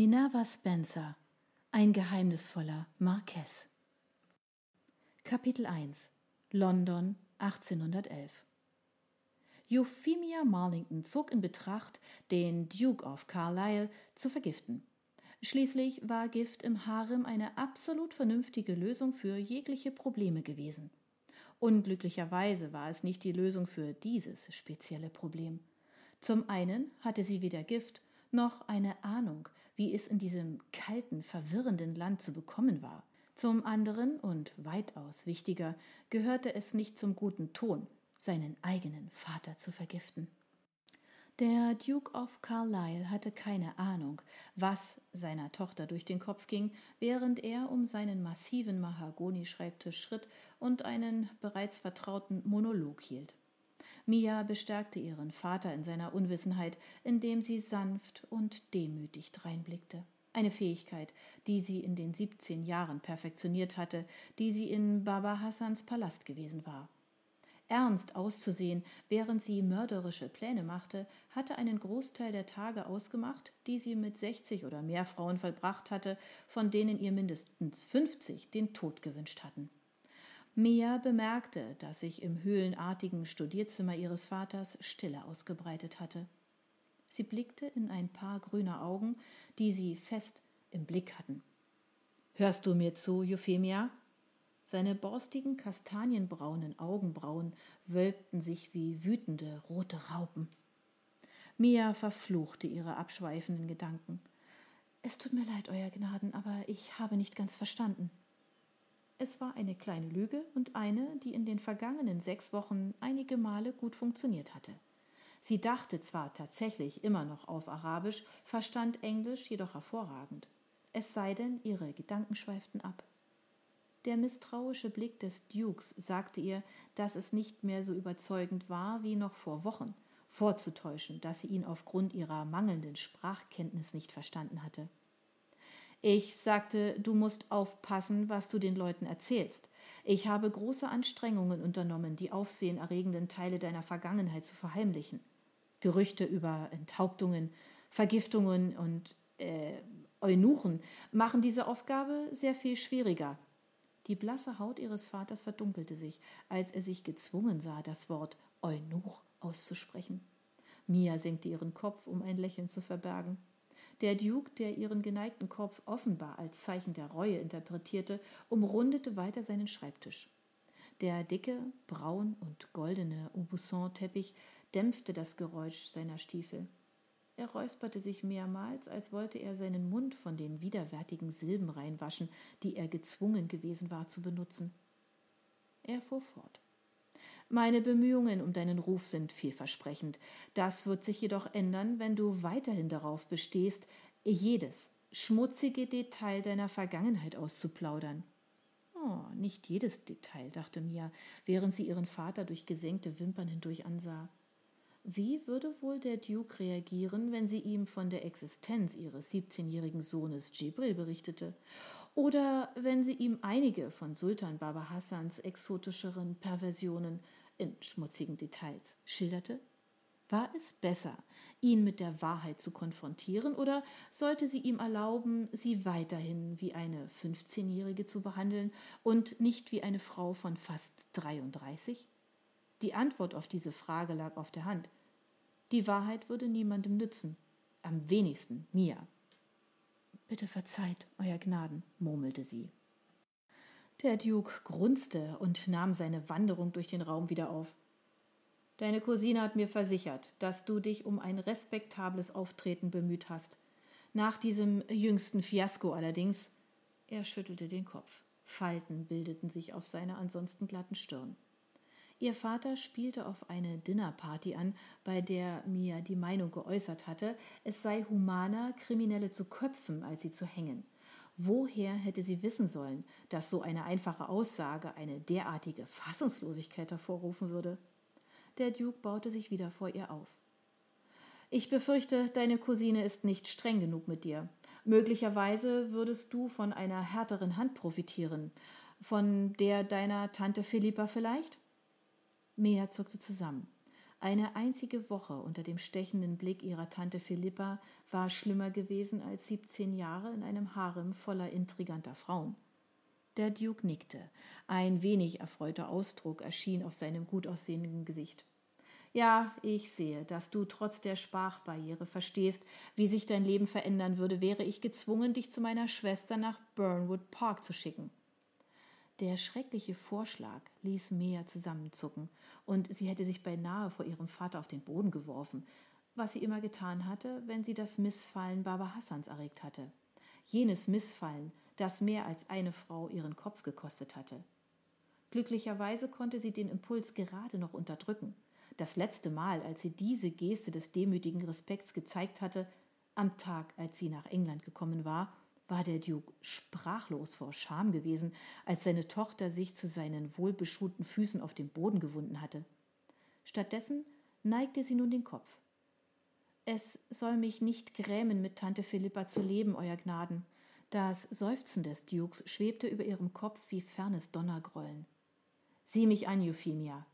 Minerva Spencer Ein geheimnisvoller Marquess Kapitel 1 London 1811 Euphemia Marlington zog in Betracht, den Duke of Carlisle zu vergiften. Schließlich war Gift im Harem eine absolut vernünftige Lösung für jegliche Probleme gewesen. Unglücklicherweise war es nicht die Lösung für dieses spezielle Problem. Zum einen hatte sie weder Gift noch eine Ahnung, wie es in diesem kalten, verwirrenden Land zu bekommen war. Zum anderen und weitaus wichtiger gehörte es nicht zum guten Ton, seinen eigenen Vater zu vergiften. Der Duke of Carlisle hatte keine Ahnung, was seiner Tochter durch den Kopf ging, während er um seinen massiven Mahagonischreibtisch schritt und einen bereits vertrauten Monolog hielt. Mia bestärkte ihren Vater in seiner Unwissenheit, indem sie sanft und demütig dreinblickte. Eine Fähigkeit, die sie in den siebzehn Jahren perfektioniert hatte, die sie in Baba Hassans Palast gewesen war. Ernst auszusehen, während sie mörderische Pläne machte, hatte einen Großteil der Tage ausgemacht, die sie mit sechzig oder mehr Frauen vollbracht hatte, von denen ihr mindestens fünfzig den Tod gewünscht hatten. Mia bemerkte, dass sich im höhlenartigen Studierzimmer ihres Vaters Stille ausgebreitet hatte. Sie blickte in ein paar grüne Augen, die sie fest im Blick hatten. Hörst du mir zu, Euphemia? Seine borstigen, kastanienbraunen Augenbrauen wölbten sich wie wütende rote Raupen. Mia verfluchte ihre abschweifenden Gedanken. Es tut mir leid, Euer Gnaden, aber ich habe nicht ganz verstanden. Es war eine kleine Lüge und eine, die in den vergangenen sechs Wochen einige Male gut funktioniert hatte. Sie dachte zwar tatsächlich immer noch auf Arabisch, verstand Englisch jedoch hervorragend. Es sei denn, ihre Gedanken schweiften ab. Der misstrauische Blick des Dukes sagte ihr, dass es nicht mehr so überzeugend war wie noch vor Wochen, vorzutäuschen, dass sie ihn aufgrund ihrer mangelnden Sprachkenntnis nicht verstanden hatte. Ich sagte, du musst aufpassen, was du den Leuten erzählst. Ich habe große Anstrengungen unternommen, die aufsehenerregenden Teile deiner Vergangenheit zu verheimlichen. Gerüchte über Enthauptungen, Vergiftungen und äh, Eunuchen machen diese Aufgabe sehr viel schwieriger. Die blasse Haut ihres Vaters verdunkelte sich, als er sich gezwungen sah, das Wort Eunuch auszusprechen. Mia senkte ihren Kopf, um ein Lächeln zu verbergen. Der Duke, der ihren geneigten Kopf offenbar als Zeichen der Reue interpretierte, umrundete weiter seinen Schreibtisch. Der dicke, braun und goldene Aubusson-Teppich dämpfte das Geräusch seiner Stiefel. Er räusperte sich mehrmals, als wollte er seinen Mund von den widerwärtigen Silben reinwaschen, die er gezwungen gewesen war zu benutzen. Er fuhr fort. Meine Bemühungen um deinen Ruf sind vielversprechend. Das wird sich jedoch ändern, wenn du weiterhin darauf bestehst, jedes schmutzige Detail deiner Vergangenheit auszuplaudern. Oh, nicht jedes Detail, dachte Mia, während sie ihren Vater durch gesenkte Wimpern hindurch ansah. Wie würde wohl der Duke reagieren, wenn sie ihm von der Existenz ihres siebzehnjährigen Sohnes Jibril berichtete? Oder wenn sie ihm einige von Sultan Baba Hassans exotischeren Perversionen in schmutzigen Details schilderte? War es besser, ihn mit der Wahrheit zu konfrontieren, oder sollte sie ihm erlauben, sie weiterhin wie eine fünfzehnjährige zu behandeln und nicht wie eine Frau von fast dreiunddreißig? Die Antwort auf diese Frage lag auf der Hand. Die Wahrheit würde niemandem nützen, am wenigsten mir. Bitte verzeiht, Euer Gnaden, murmelte sie. Der Duke grunzte und nahm seine Wanderung durch den Raum wieder auf. Deine Cousine hat mir versichert, dass du dich um ein respektables Auftreten bemüht hast. Nach diesem jüngsten Fiasko allerdings. Er schüttelte den Kopf. Falten bildeten sich auf seiner ansonsten glatten Stirn. Ihr Vater spielte auf eine Dinnerparty an, bei der Mia die Meinung geäußert hatte, es sei humaner, Kriminelle zu köpfen, als sie zu hängen. Woher hätte sie wissen sollen, dass so eine einfache Aussage eine derartige Fassungslosigkeit hervorrufen würde? Der Duke baute sich wieder vor ihr auf. Ich befürchte, deine Cousine ist nicht streng genug mit dir. Möglicherweise würdest du von einer härteren Hand profitieren. Von der deiner Tante Philippa vielleicht? Mea zuckte zusammen. Eine einzige Woche unter dem stechenden Blick ihrer Tante Philippa war schlimmer gewesen als siebzehn Jahre in einem Harem voller intriganter Frauen. Der Duke nickte. Ein wenig erfreuter Ausdruck erschien auf seinem gut aussehenden Gesicht. Ja, ich sehe, dass du trotz der Sprachbarriere verstehst, wie sich dein Leben verändern würde, wäre ich gezwungen, dich zu meiner Schwester nach Burnwood Park zu schicken. Der schreckliche Vorschlag ließ Mea zusammenzucken, und sie hätte sich beinahe vor ihrem Vater auf den Boden geworfen, was sie immer getan hatte, wenn sie das Missfallen Baba Hassans erregt hatte. Jenes Missfallen, das mehr als eine Frau ihren Kopf gekostet hatte. Glücklicherweise konnte sie den Impuls gerade noch unterdrücken. Das letzte Mal, als sie diese Geste des demütigen Respekts gezeigt hatte, am Tag, als sie nach England gekommen war, war der Duke sprachlos vor Scham gewesen, als seine Tochter sich zu seinen wohlbeschuhten Füßen auf dem Boden gewunden hatte. Stattdessen neigte sie nun den Kopf. Es soll mich nicht grämen, mit Tante Philippa zu leben, Euer Gnaden. Das Seufzen des Dukes schwebte über ihrem Kopf wie fernes Donnergrollen. Sieh mich an, Euphemia.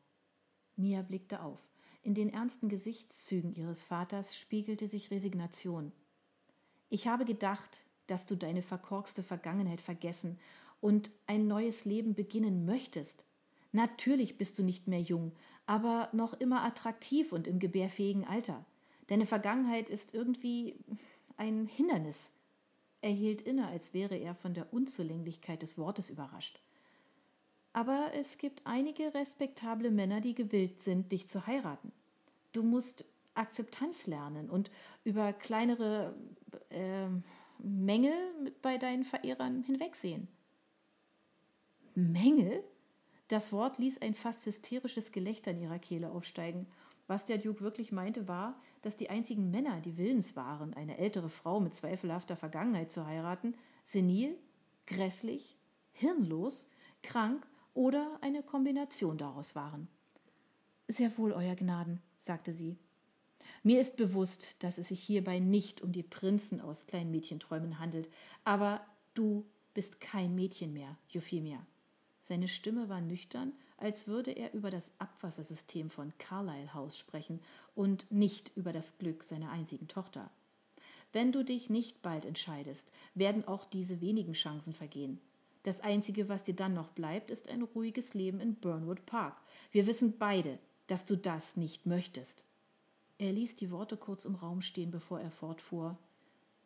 Mia blickte auf. In den ernsten Gesichtszügen ihres Vaters spiegelte sich Resignation. Ich habe gedacht, dass du deine verkorkste Vergangenheit vergessen und ein neues Leben beginnen möchtest. Natürlich bist du nicht mehr jung, aber noch immer attraktiv und im gebärfähigen Alter. Deine Vergangenheit ist irgendwie ein Hindernis. Er hielt inne, als wäre er von der Unzulänglichkeit des Wortes überrascht. Aber es gibt einige respektable Männer, die gewillt sind, dich zu heiraten. Du musst Akzeptanz lernen und über kleinere äh, Mängel bei deinen Verehrern hinwegsehen. Mängel? Das Wort ließ ein fast hysterisches Gelächter in ihrer Kehle aufsteigen. Was der Duke wirklich meinte, war, dass die einzigen Männer, die willens waren, eine ältere Frau mit zweifelhafter Vergangenheit zu heiraten, senil, grässlich, hirnlos, krank oder eine Kombination daraus waren. Sehr wohl, Euer Gnaden, sagte sie. Mir ist bewusst, dass es sich hierbei nicht um die Prinzen aus Kleinmädchenträumen handelt, aber du bist kein Mädchen mehr, Euphemia. Seine Stimme war nüchtern, als würde er über das Abwassersystem von Carlyle House sprechen und nicht über das Glück seiner einzigen Tochter. Wenn du dich nicht bald entscheidest, werden auch diese wenigen Chancen vergehen. Das Einzige, was dir dann noch bleibt, ist ein ruhiges Leben in Burnwood Park. Wir wissen beide, dass du das nicht möchtest. Er ließ die Worte kurz im Raum stehen, bevor er fortfuhr.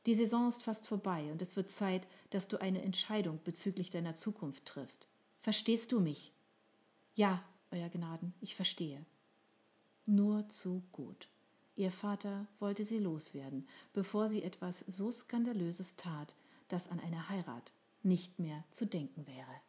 Die Saison ist fast vorbei und es wird Zeit, dass du eine Entscheidung bezüglich deiner Zukunft triffst. Verstehst du mich? Ja, Euer Gnaden, ich verstehe. Nur zu gut. Ihr Vater wollte sie loswerden, bevor sie etwas so Skandalöses tat, dass an eine Heirat nicht mehr zu denken wäre.